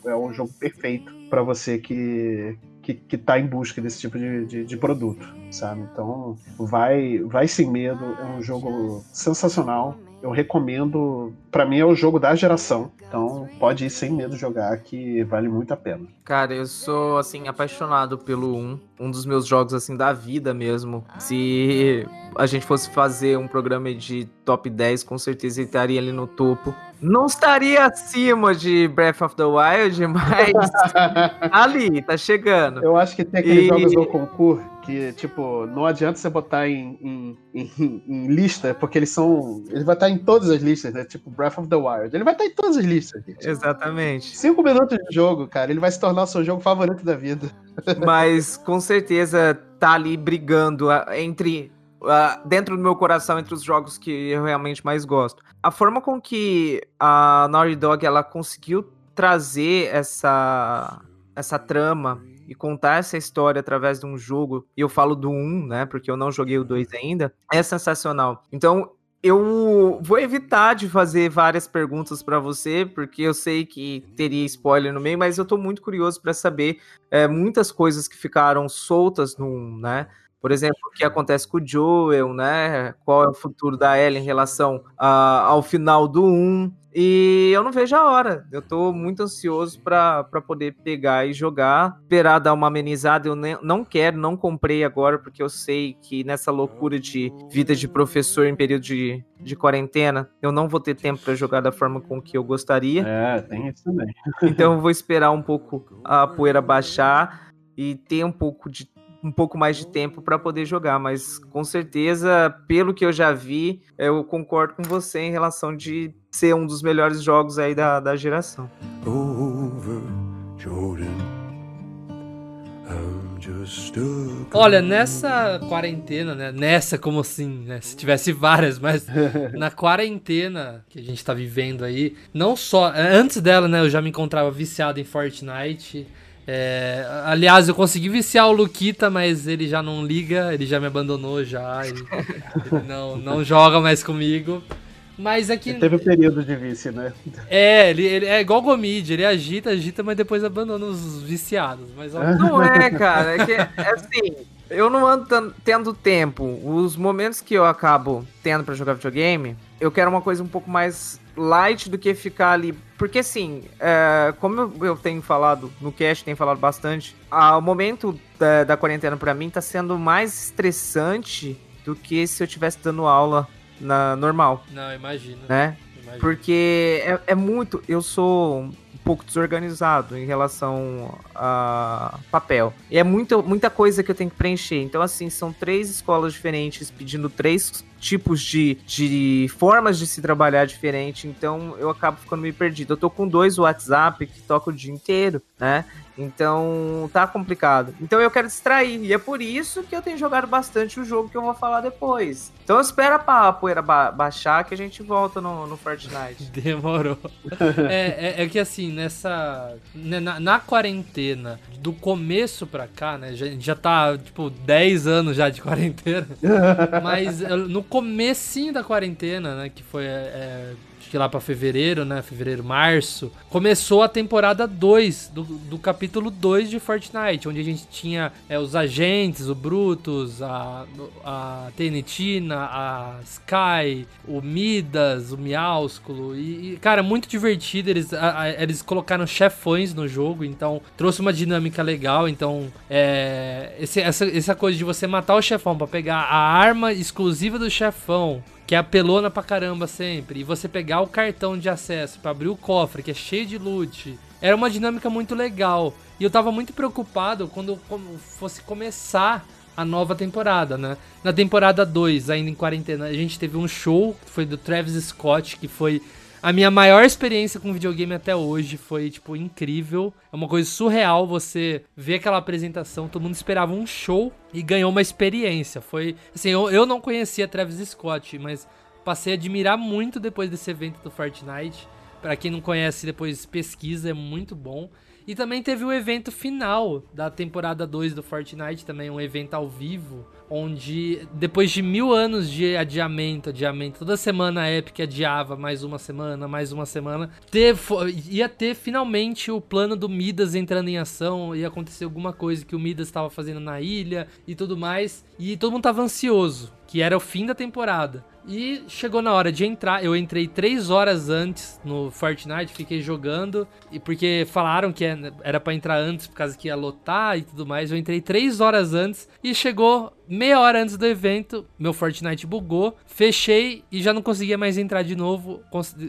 é um jogo perfeito para você que que, que tá em busca desse tipo de, de, de, produto, sabe? Então, vai, vai sem medo, é um jogo sensacional eu recomendo. Para mim é o jogo da geração. Então pode ir sem medo jogar, que vale muito a pena. Cara, eu sou assim apaixonado pelo 1, um dos meus jogos assim da vida mesmo. Se a gente fosse fazer um programa de top 10, com certeza ele estaria ali no topo. Não estaria acima de Breath of the Wild, *laughs* mas *laughs* ali, tá chegando. Eu acho que tem aqueles e... jogos do concurso que, tipo, não adianta você botar em, em, em, em, lista, porque eles são. Ele vai estar em todas as listas, né? Tipo, Breath of the Wild. Ele vai estar em todas as listas. Gente. Exatamente. Cinco minutos de jogo, cara, ele vai se tornar o seu jogo favorito da vida. Mas com certeza tá ali brigando entre. Uh, dentro do meu coração, entre os jogos que eu realmente mais gosto. A forma com que a Naughty Dog ela conseguiu trazer essa, essa trama e contar essa história através de um jogo, e eu falo do 1, né, porque eu não joguei o 2 ainda, é sensacional. Então, eu vou evitar de fazer várias perguntas para você, porque eu sei que teria spoiler no meio, mas eu tô muito curioso para saber é, muitas coisas que ficaram soltas no 1, né? Por exemplo, o que acontece com o Joel, né? Qual é o futuro da Ellie em relação a, ao final do 1. E eu não vejo a hora. Eu tô muito ansioso para poder pegar e jogar. Esperar dar uma amenizada. Eu nem, não quero, não comprei agora, porque eu sei que nessa loucura de vida de professor em período de, de quarentena, eu não vou ter tempo para jogar da forma com que eu gostaria. É, tem isso também. então eu *laughs* vou esperar um pouco a poeira baixar e ter um pouco de um pouco mais de tempo para poder jogar, mas com certeza, pelo que eu já vi, eu concordo com você em relação de ser um dos melhores jogos aí da, da geração. Over Jordan. Olha, nessa quarentena, né? Nessa, como assim, né? Se tivesse várias, mas *laughs* na quarentena que a gente tá vivendo aí, não só. Antes dela, né? Eu já me encontrava viciado em Fortnite. É, aliás, eu consegui viciar o Luquita, mas ele já não liga, ele já me abandonou já. Ele, *laughs* ele não, não joga mais comigo. Mas é que. Ele teve um período de vício, né? É, ele, ele é igual Gomid, ele agita, agita, mas depois abandona os viciados. Mas, ó... Não é, cara. É que, é assim, eu não ando tendo tempo. Os momentos que eu acabo tendo para jogar videogame, eu quero uma coisa um pouco mais light do que ficar ali. Porque assim, é, como eu tenho falado no cast, tenho falado bastante, o momento da, da quarentena para mim tá sendo mais estressante do que se eu tivesse dando aula na normal. Não, imagino. Né? Imagino. Porque é, é muito. Eu sou um pouco desorganizado em relação a papel. E é muita, muita coisa que eu tenho que preencher. Então, assim, são três escolas diferentes pedindo três tipos de, de formas de se trabalhar diferente. Então, eu acabo ficando meio perdido. Eu tô com dois WhatsApp que tocam o dia inteiro, né? Então tá complicado. Então eu quero distrair. E é por isso que eu tenho jogado bastante o jogo que eu vou falar depois. Então espera pra poeira ba baixar que a gente volta no, no Fortnite. *laughs* Demorou. é, é, é, que assim, nessa. Né, na, na, quarentena, do começo pra cá, né? Já, já tá, tipo, 10 anos já de *laughs* quarentena. Mas no comecinho da quarentena, né? Que foi. É, acho que lá para fevereiro, né? Fevereiro, março, começou a temporada 2 do, do capítulo 2 de Fortnite, onde a gente tinha é, os agentes, o Brutus, a, a Tenetina, a Sky, o Midas, o Miásculo. E, e, cara, muito divertido. Eles, a, a, eles colocaram chefões no jogo, então trouxe uma dinâmica legal. Então, é, esse, essa, essa coisa de você matar o chefão para pegar a arma exclusiva do chefão que é apelona pra caramba sempre, e você pegar o cartão de acesso para abrir o cofre, que é cheio de loot, era uma dinâmica muito legal. E eu tava muito preocupado quando fosse começar a nova temporada, né? Na temporada 2, ainda em quarentena, a gente teve um show, que foi do Travis Scott, que foi a minha maior experiência com videogame até hoje foi, tipo, incrível. É uma coisa surreal você ver aquela apresentação. Todo mundo esperava um show e ganhou uma experiência. Foi, assim, eu, eu não conhecia Travis Scott, mas passei a admirar muito depois desse evento do Fortnite. Para quem não conhece, depois pesquisa, é muito bom. E também teve o evento final da temporada 2 do Fortnite, também um evento ao vivo, onde depois de mil anos de adiamento, adiamento, toda semana a Epic adiava mais uma semana, mais uma semana, teve, ia ter finalmente o plano do Midas entrando em ação, ia acontecer alguma coisa que o Midas estava fazendo na ilha e tudo mais, e todo mundo tava ansioso, que era o fim da temporada. E chegou na hora de entrar. Eu entrei três horas antes no Fortnite, fiquei jogando. E porque falaram que é, era para entrar antes por causa que ia lotar e tudo mais. Eu entrei três horas antes e chegou meia hora antes do evento. Meu Fortnite bugou. Fechei e já não conseguia mais entrar de novo.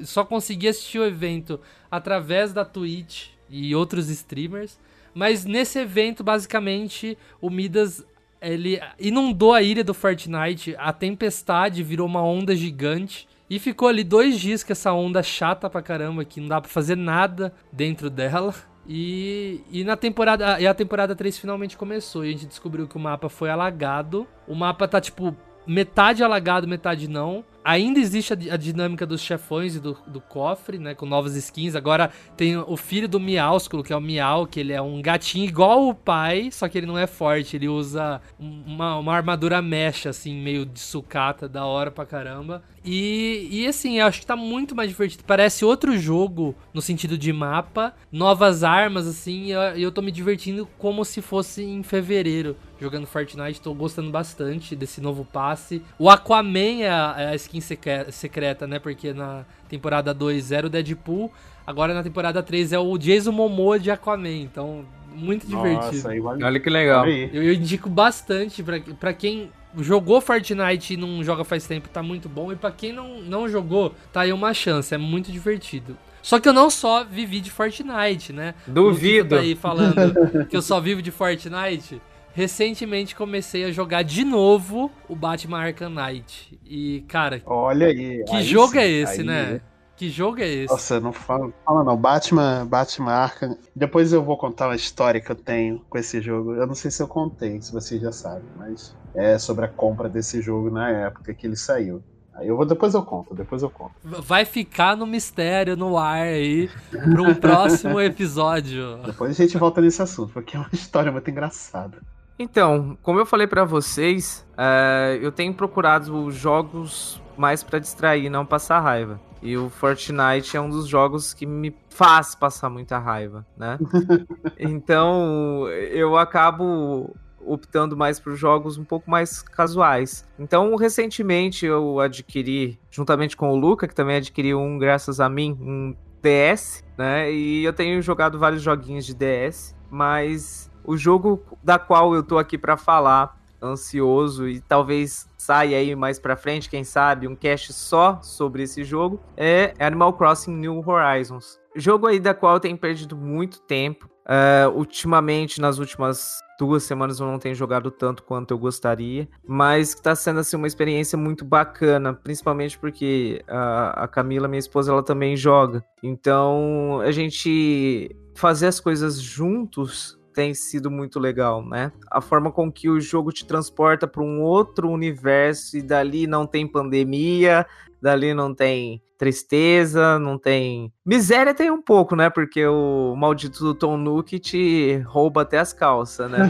Só consegui assistir o evento através da Twitch e outros streamers. Mas nesse evento, basicamente, o Midas ele inundou a ilha do Fortnite, a tempestade virou uma onda gigante. E ficou ali dois dias com essa onda chata pra caramba, que não dá pra fazer nada dentro dela. E, e na temporada. E a temporada 3 finalmente começou. E a gente descobriu que o mapa foi alagado. O mapa tá, tipo, metade alagado, metade não. Ainda existe a, a, dinâmica dos chefões e do, do, cofre, né? Com novas skins. Agora tem o filho do Miásculo, que é o Miau, que ele é um gatinho igual o pai, só que ele não é forte. Ele usa uma, uma armadura mecha, assim, meio de sucata, da hora pra caramba. E, e assim, eu acho que tá muito mais divertido. Parece outro jogo no sentido de mapa, novas armas, assim, e eu, eu tô me divertindo como se fosse em fevereiro jogando Fortnite, tô gostando bastante desse novo passe. O Aquaman é a, é a skin secreta, né? Porque na temporada 2 era o Deadpool, agora na temporada 3 é o Jason Momoa de Aquaman, então muito divertido. Nossa, Olha que legal. Eu, eu indico bastante para quem jogou Fortnite e não joga faz tempo, tá muito bom. E para quem não, não jogou, tá aí uma chance, é muito divertido. Só que eu não só vivi de Fortnite, né? Duvido. Tá aí falando que eu só vivo de Fortnite. Recentemente comecei a jogar de novo o Batman Arkham Knight. E, cara, Olha aí. que aí jogo sim, é esse, aí- né? Que jogo é esse? Nossa, não fala, fala não. Batman, Batman Arkham. Depois eu vou contar uma história que eu tenho com esse jogo. Eu não sei se eu contei, se vocês já sabem, mas é sobre a compra desse jogo na época que ele saiu. Aí eu vou, depois eu conto, depois eu conto. Vai ficar no mistério, no ar aí, um próximo *laughs* episódio. Depois a gente volta nesse assunto, porque é uma história muito engraçada. Então, como eu falei pra vocês, é, eu tenho procurado os jogos mais pra distrair, não passar raiva. E o Fortnite é um dos jogos que me faz passar muita raiva, né? *laughs* então, eu acabo optando mais por jogos um pouco mais casuais. Então, recentemente eu adquiri, juntamente com o Luca, que também adquiriu um graças a mim, um DS, né? E eu tenho jogado vários joguinhos de DS, mas o jogo da qual eu tô aqui pra falar, ansioso e talvez saia aí mais pra frente, quem sabe, um cast só sobre esse jogo, é Animal Crossing New Horizons. Jogo aí da qual eu tenho perdido muito tempo. Uh, ultimamente, nas últimas duas semanas, eu não tenho jogado tanto quanto eu gostaria, mas está sendo assim uma experiência muito bacana, principalmente porque a Camila, minha esposa, ela também joga. Então, a gente fazer as coisas juntos tem sido muito legal, né? A forma com que o jogo te transporta para um outro universo e dali não tem pandemia, dali não tem tristeza, não tem. Miséria tem um pouco, né? Porque o maldito do Tom Nook te rouba até as calças, né? *laughs*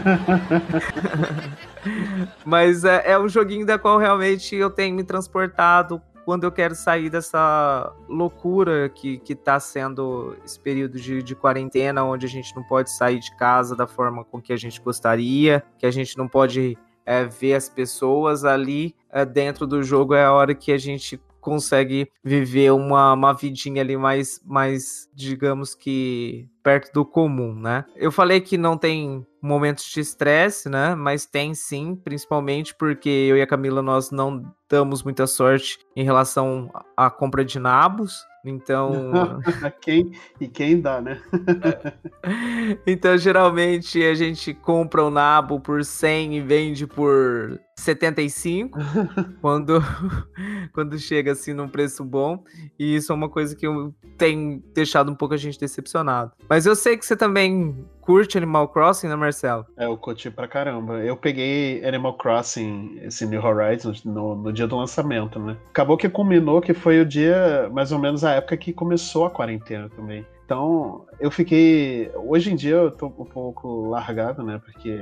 *laughs* Mas é, é um joguinho da qual realmente eu tenho me transportado quando eu quero sair dessa loucura que, que tá sendo esse período de, de quarentena, onde a gente não pode sair de casa da forma com que a gente gostaria, que a gente não pode é, ver as pessoas ali é, dentro do jogo, é a hora que a gente consegue viver uma, uma vidinha ali mais, mais, digamos que perto do comum, né? Eu falei que não tem momentos de estresse, né? Mas tem sim, principalmente porque eu e a Camila nós não damos muita sorte em relação à compra de nabos. Então, *laughs* quem e quem dá, né? *laughs* então geralmente a gente compra o nabo por 100 e vende por 75 *laughs* quando quando chega assim num preço bom, e isso é uma coisa que eu tenho deixado um pouco a gente decepcionado. Mas eu sei que você também curte Animal Crossing, né, Marcelo? É, eu curti pra caramba. Eu peguei Animal Crossing, esse New Horizons, no, no dia do lançamento, né? Acabou que culminou que foi o dia, mais ou menos a época que começou a quarentena também. Então, eu fiquei. Hoje em dia eu tô um pouco largado, né? Porque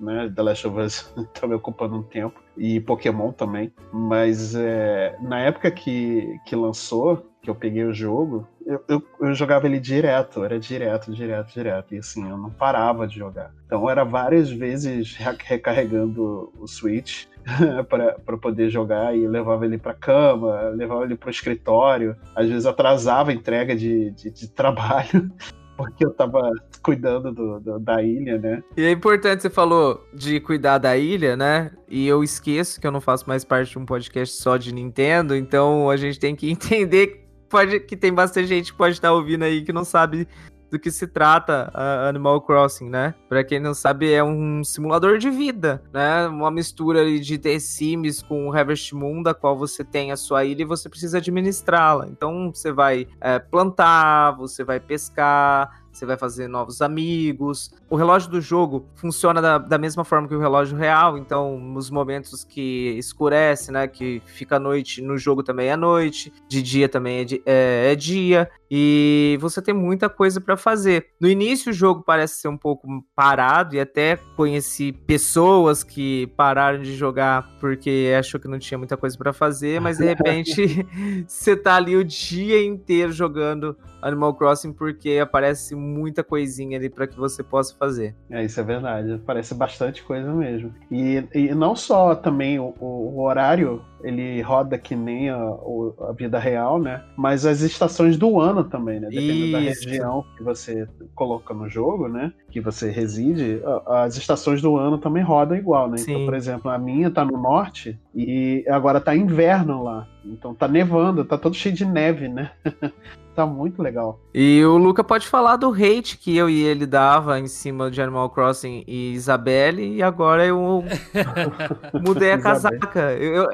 né, The Last of Us *laughs* tá me ocupando um tempo. E Pokémon também. Mas é, na época que, que lançou, que eu peguei o jogo, eu, eu, eu, jogava ele direto, era direto, direto, direto. E assim, eu não parava de jogar. Então era várias vezes recarregando o Switch *laughs* para poder jogar e levava ele para cama, levava ele para o escritório. Às vezes atrasava a entrega de, de, de trabalho. *laughs* Porque eu tava cuidando do, do, da ilha, né? E é importante, você falou de cuidar da ilha, né? E eu esqueço que eu não faço mais parte de um podcast só de Nintendo, então a gente tem que *laughs* entender pode, que tem bastante gente que pode estar ouvindo aí que não sabe do que se trata Animal Crossing, né? Para quem não sabe, é um simulador de vida, né? Uma mistura de The Sims com Harvest Moon, da qual você tem a sua ilha e você precisa administrá-la. Então você vai é, plantar, você vai pescar, você vai fazer novos amigos. O relógio do jogo funciona da, da, mesma forma que o relógio real, então nos momentos que escurece, né, que fica noite, no jogo também é noite, de dia também é, é, é dia, e você tem muita coisa para fazer. No início o jogo parece ser um pouco parado, e até conheci pessoas que pararam de jogar porque achou que não tinha muita coisa para fazer, mas de repente *laughs* você tá ali o dia inteiro jogando Animal Crossing porque aparece muita coisinha ali para que você possa fazer. É, isso é verdade. Aparece bastante coisa mesmo. E, e não só também o, o, horário, ele roda que nem a, a, vida real, né? Mas as estações do ano também, né? Dependendo isso. da região que você coloca no jogo, né? Que você reside, as estações do ano também rodam igual, né? Sim. Então, por exemplo, a minha tá no norte e agora tá inverno lá. Então tá nevando, tá todo cheio de neve, né? *laughs* tá muito legal. E o Luca pode falar do hate que eu e ele dava em cima de Animal Crossing e Isabelle, e agora eu *laughs* mudei a casaca. Eu,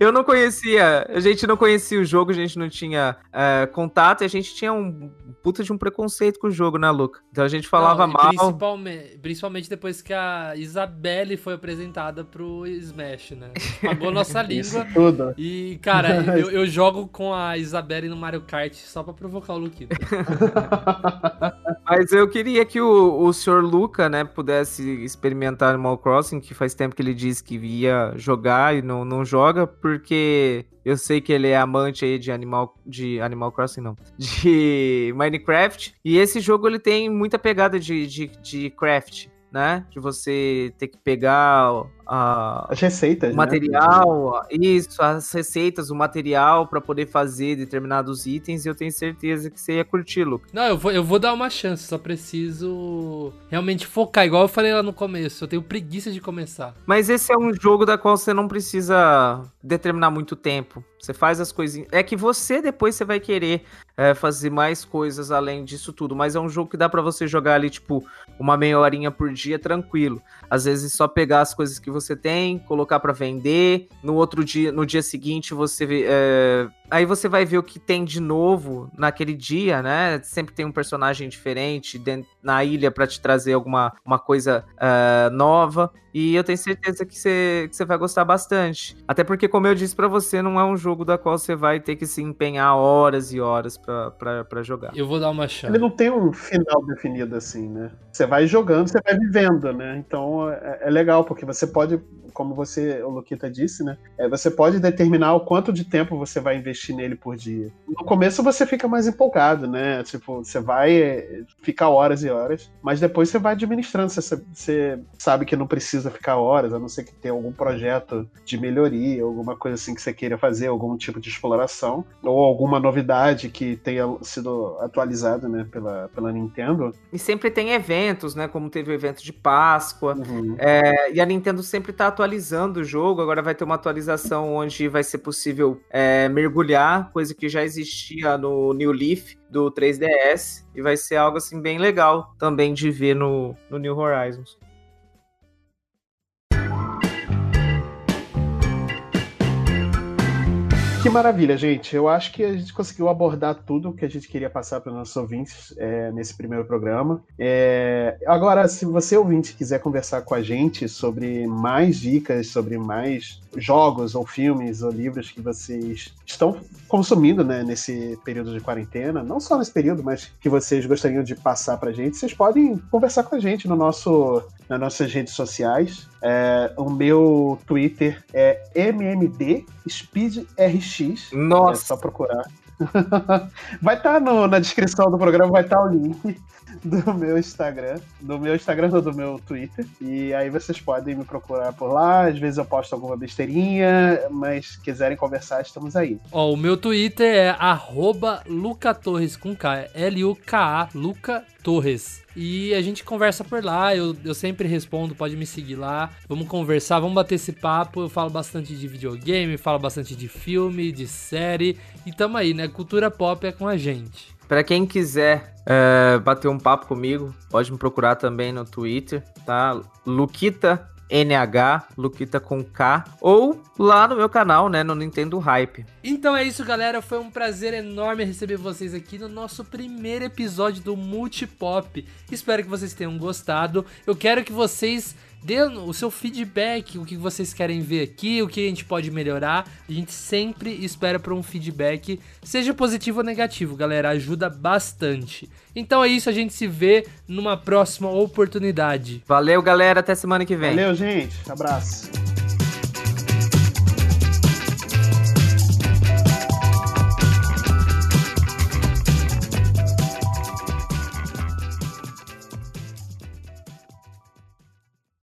eu não conhecia, a gente não conhecia o jogo, a gente não tinha é, contato e a gente tinha um puta de um preconceito com o jogo, né, Luca? Então a gente falava não, mal. Principalmente, principalmente depois que a Isabelle foi apresentada pro Smash, né? Pagou nossa *laughs* língua. tudo. E, cara, eu, *laughs* eu, jogo com a Isabelle no Mario Kart só pra provocar o Luquito. *laughs* Mas eu queria que o, o senhor Luca, né, pudesse experimentar Animal Crossing, que faz tempo que ele disse que ia jogar e não, não joga, porque eu sei que ele é amante aí de Animal, de Animal Crossing, não, *laughs* de Minecraft. E esse jogo ele tem muita pegada de, de, de craft, né? De você ter que pegar a, as receitas, o né? material, né? isso, as receitas, o material para poder fazer determinados itens. E eu tenho certeza que você ia curtir, Luke. Não, eu vou, eu vou dar uma chance, só preciso realmente focar, igual eu falei lá no começo. Eu tenho preguiça de começar. Mas esse é um jogo da qual você não precisa determinar muito tempo. Você faz as coisinhas. É que você depois você vai querer é, fazer mais coisas além disso tudo. Mas é um jogo que dá para você jogar ali, tipo, uma meia horinha por dia tranquilo. Às vezes só pegar as coisas que você tem, colocar para vender. No outro dia, no dia seguinte, você é, aí você vai ver o que tem de novo naquele dia, né? Sempre tem um personagem diferente dentro, na ilha para te trazer alguma uma coisa uh, nova. E eu tenho certeza que você, que você vai gostar bastante. Até porque, como eu disse para você, não é um jogo da qual você vai ter que se empenhar horas e horas para jogar. Eu vou dar uma chance. Ele não tem um final definido assim, né? Você vai jogando, você vai vivendo, né? Então é, é legal, porque você pode, como você, o Luquita disse, né? É, você pode determinar o quanto de tempo você vai investir nele por dia. No começo você fica mais empolgado, né? Tipo, você vai é, ficar horas e horas, mas depois você vai administrando. Você, você sabe que não precisa ficar horas, a não ser que tenha algum projeto de melhoria, alguma coisa assim que você queira fazer, algum tipo de exploração, ou alguma novidade que tenha sido atualizada, né, pela, pela Nintendo. E sempre tem eventos, né? Como teve o evento de Páscoa. Uhum. É, e a Nintendo sempre está atualizando o jogo. Agora vai ter uma atualização onde vai ser possível é, mergulhar, coisa que já existia no New Leaf do 3DS. E vai ser algo assim bem legal também de ver no, no New Horizons. Que maravilha, gente. Eu acho que a gente conseguiu abordar tudo que a gente queria passar para os nossos ouvintes é, nesse primeiro programa. É, agora, se você ouvinte quiser conversar com a gente sobre mais dicas, sobre mais jogos ou filmes ou livros que vocês estão consumindo né, nesse período de quarentena, não só nesse período, mas que vocês gostariam de passar para a gente, vocês podem conversar com a gente no nosso, nas nossas redes sociais. É, o meu Twitter é MMD SpeedRX. Nossa! É só procurar. *laughs* vai estar tá na descrição do programa, vai estar tá o link do meu Instagram, do meu Instagram ou do meu Twitter. E aí vocês podem me procurar por lá. Às vezes eu posto alguma besteirinha, mas quiserem conversar, estamos aí. Ó, o meu Twitter é @lucatorres com K, L-U-K-A, Luca Torres. E a gente conversa por lá, eu, eu sempre respondo, pode me seguir lá. Vamos conversar, vamos bater esse papo. Eu falo bastante de videogame, falo bastante de filme, de série. E tamo aí, né? Cultura pop é com a gente. Para quem quiser é, bater um papo comigo, pode me procurar também no Twitter, tá? Luquita NH, Luquita com K, ou lá no meu canal, né, no Nintendo Hype. Então é isso, galera. Foi um prazer enorme receber vocês aqui no nosso primeiro episódio do Multipop. Espero que vocês tenham gostado. Eu quero que vocês Dê o seu feedback, o que vocês querem ver aqui, o que a gente pode melhorar. A gente sempre espera por um feedback, seja positivo ou negativo, galera, ajuda bastante. Então é isso, a gente se vê numa próxima oportunidade. Valeu, galera, até semana que vem. Valeu, gente. Abraço.